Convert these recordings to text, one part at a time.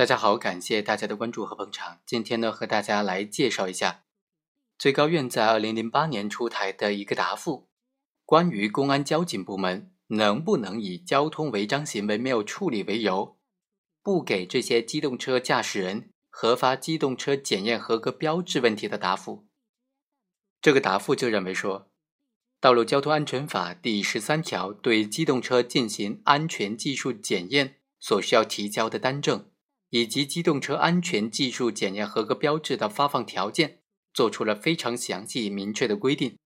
大家好，感谢大家的关注和捧场。今天呢，和大家来介绍一下最高院在二零零八年出台的一个答复，关于公安交警部门能不能以交通违章行为没有处理为由，不给这些机动车驾驶人核发机动车检验合格标志问题的答复。这个答复就认为说，《道路交通安全法》第十三条对机动车进行安全技术检验所需要提交的单证。以及机动车安全技术检验合格标志的发放条件，做出了非常详细明确的规定。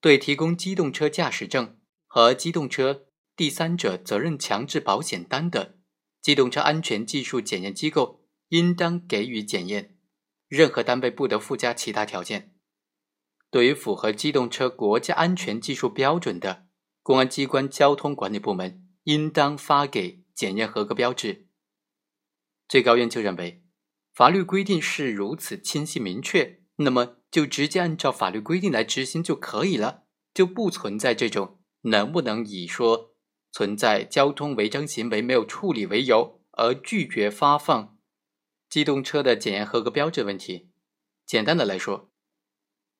对提供机动车驾驶证和机动车第三者责任强制保险单的机动车安全技术检验机构，应当给予检验。任何单位不得附加其他条件。对于符合机动车国家安全技术标准的公安机关交通管理部门，应当发给检验合格标志。最高院就认为，法律规定是如此清晰明确，那么就直接按照法律规定来执行就可以了，就不存在这种能不能以说存在交通违章行为没有处理为由而拒绝发放机动车的检验合格标志问题。简单的来说，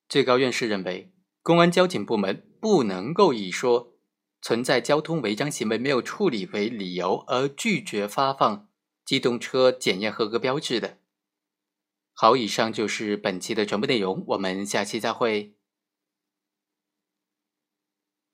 最高院是认为，公安交警部门不能够以说存在交通违章行为没有处理为理由而拒绝发放。机动车检验合格标志的。好，以上就是本期的全部内容，我们下期再会。